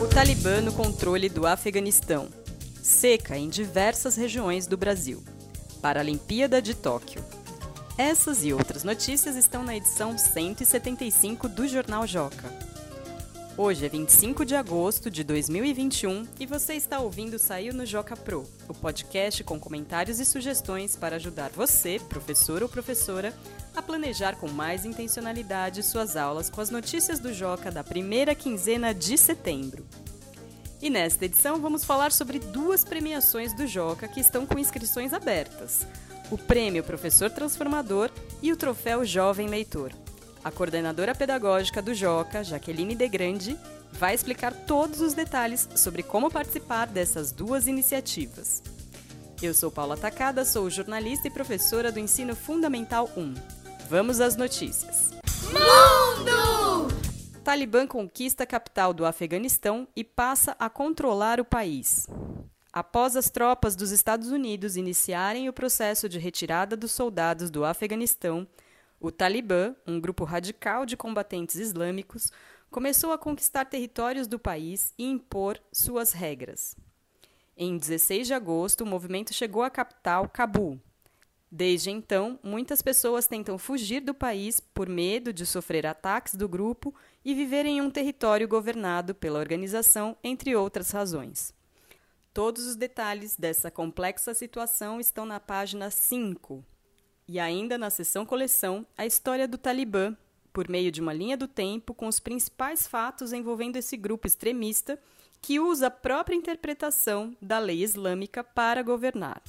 O Talibã no controle do Afeganistão. Seca em diversas regiões do Brasil. Paralimpíada de Tóquio. Essas e outras notícias estão na edição 175 do Jornal Joca. Hoje é 25 de agosto de 2021 e você está ouvindo Saiu no Joca Pro, o podcast com comentários e sugestões para ajudar você, professor ou professora, a planejar com mais intencionalidade suas aulas com as notícias do Joca da primeira quinzena de setembro. E nesta edição vamos falar sobre duas premiações do Joca que estão com inscrições abertas: o Prêmio Professor Transformador e o Troféu Jovem Leitor. A coordenadora pedagógica do Joca, Jaqueline De Grande, vai explicar todos os detalhes sobre como participar dessas duas iniciativas. Eu sou Paula Tacada, sou jornalista e professora do Ensino Fundamental 1. Vamos às notícias. Mundo! Talibã conquista a capital do Afeganistão e passa a controlar o país. Após as tropas dos Estados Unidos iniciarem o processo de retirada dos soldados do Afeganistão, o Talibã, um grupo radical de combatentes islâmicos, começou a conquistar territórios do país e impor suas regras. Em 16 de agosto, o movimento chegou à capital, Cabul. Desde então, muitas pessoas tentam fugir do país por medo de sofrer ataques do grupo e viver em um território governado pela organização, entre outras razões. Todos os detalhes dessa complexa situação estão na página 5 e ainda na seção coleção, a história do Talibã, por meio de uma linha do tempo com os principais fatos envolvendo esse grupo extremista que usa a própria interpretação da lei islâmica para governar.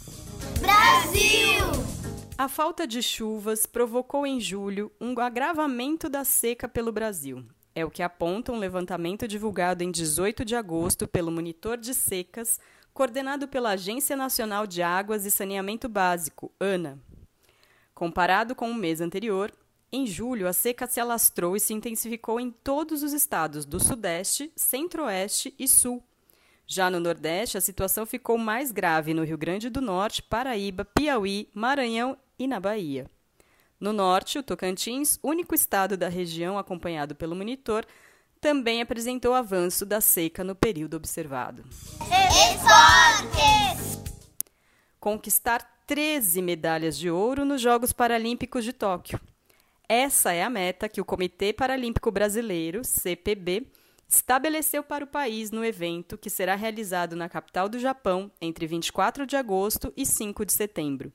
Brasil! A falta de chuvas provocou em julho um agravamento da seca pelo Brasil. É o que aponta um levantamento divulgado em 18 de agosto pelo Monitor de Secas, coordenado pela Agência Nacional de Águas e Saneamento Básico, ANA, Comparado com o mês anterior, em julho a seca se alastrou e se intensificou em todos os estados do Sudeste, Centro-Oeste e Sul. Já no Nordeste, a situação ficou mais grave no Rio Grande do Norte, Paraíba, Piauí, Maranhão e na Bahia. No Norte, o Tocantins, único estado da região acompanhado pelo monitor, também apresentou avanço da seca no período observado. Esportes! Conquistar 13 medalhas de ouro nos Jogos Paralímpicos de Tóquio. Essa é a meta que o Comitê Paralímpico Brasileiro, CPB, estabeleceu para o país no evento que será realizado na capital do Japão entre 24 de agosto e 5 de setembro.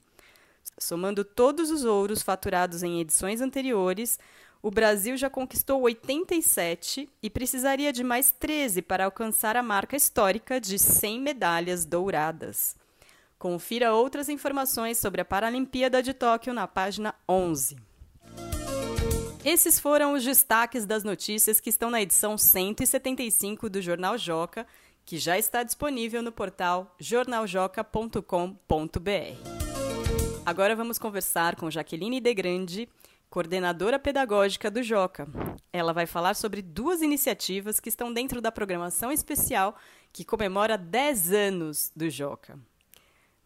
Somando todos os ouros faturados em edições anteriores, o Brasil já conquistou 87 e precisaria de mais 13 para alcançar a marca histórica de 100 medalhas douradas. Confira outras informações sobre a Paralimpíada de Tóquio na página 11. Esses foram os destaques das notícias que estão na edição 175 do Jornal Joca, que já está disponível no portal jornaljoca.com.br. Agora vamos conversar com Jaqueline De Grande, coordenadora pedagógica do Joca. Ela vai falar sobre duas iniciativas que estão dentro da programação especial que comemora 10 anos do Joca.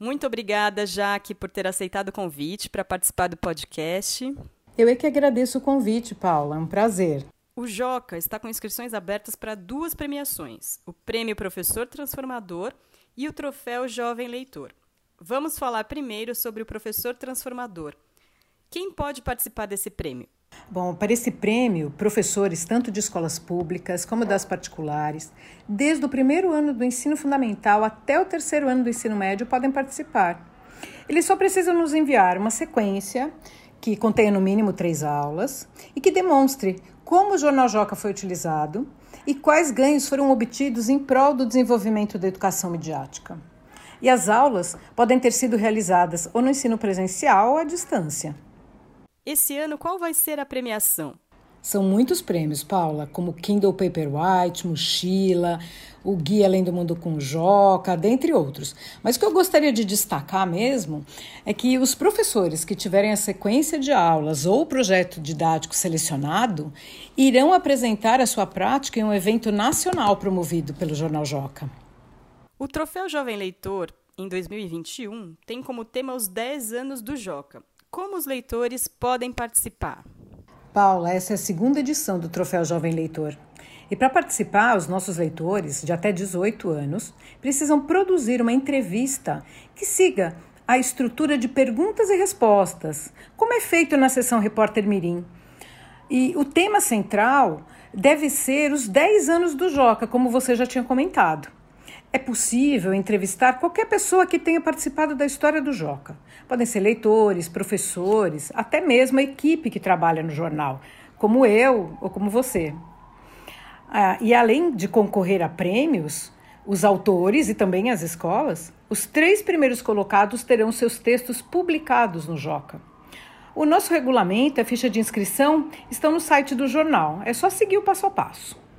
Muito obrigada, Jaque, por ter aceitado o convite para participar do podcast. Eu é que agradeço o convite, Paula. É um prazer. O Joca está com inscrições abertas para duas premiações: o Prêmio Professor Transformador e o Troféu Jovem Leitor. Vamos falar primeiro sobre o Professor Transformador. Quem pode participar desse prêmio? Bom, para esse prêmio, professores tanto de escolas públicas como das particulares, desde o primeiro ano do ensino fundamental até o terceiro ano do ensino médio, podem participar. Eles só precisam nos enviar uma sequência que contenha no mínimo três aulas e que demonstre como o Jornal Joca foi utilizado e quais ganhos foram obtidos em prol do desenvolvimento da educação midiática. E as aulas podem ter sido realizadas ou no ensino presencial ou à distância. Esse ano, qual vai ser a premiação? São muitos prêmios, Paula, como Kindle Paperwhite, Mochila, o Guia Além do Mundo com Joca, dentre outros. Mas o que eu gostaria de destacar mesmo é que os professores que tiverem a sequência de aulas ou o projeto didático selecionado irão apresentar a sua prática em um evento nacional promovido pelo Jornal Joca. O Troféu Jovem Leitor, em 2021, tem como tema os 10 anos do Joca. Como os leitores podem participar? Paula, essa é a segunda edição do Troféu Jovem Leitor. E para participar, os nossos leitores de até 18 anos precisam produzir uma entrevista que siga a estrutura de perguntas e respostas, como é feito na sessão Repórter Mirim. E o tema central deve ser os 10 anos do Joca, como você já tinha comentado. É possível entrevistar qualquer pessoa que tenha participado da história do Joca. Podem ser leitores, professores, até mesmo a equipe que trabalha no jornal, como eu ou como você. Ah, e além de concorrer a prêmios, os autores e também as escolas, os três primeiros colocados terão seus textos publicados no Joca. O nosso regulamento e a ficha de inscrição estão no site do jornal. É só seguir o passo a passo.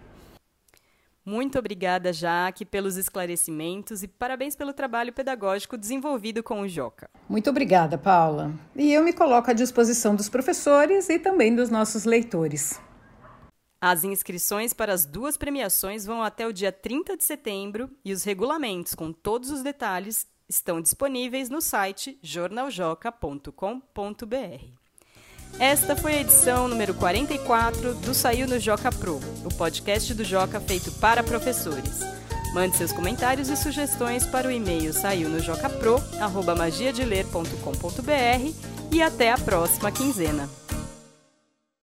Muito obrigada, Jaque, pelos esclarecimentos e parabéns pelo trabalho pedagógico desenvolvido com o Joca. Muito obrigada, Paula. E eu me coloco à disposição dos professores e também dos nossos leitores. As inscrições para as duas premiações vão até o dia 30 de setembro e os regulamentos com todos os detalhes estão disponíveis no site jornaljoca.com.br. Esta foi a edição número 44 do Saiu no Joca Pro, o podcast do Joca feito para professores. Mande seus comentários e sugestões para o e-mail saiunojocapro@magiadeler.com.br e até a próxima quinzena.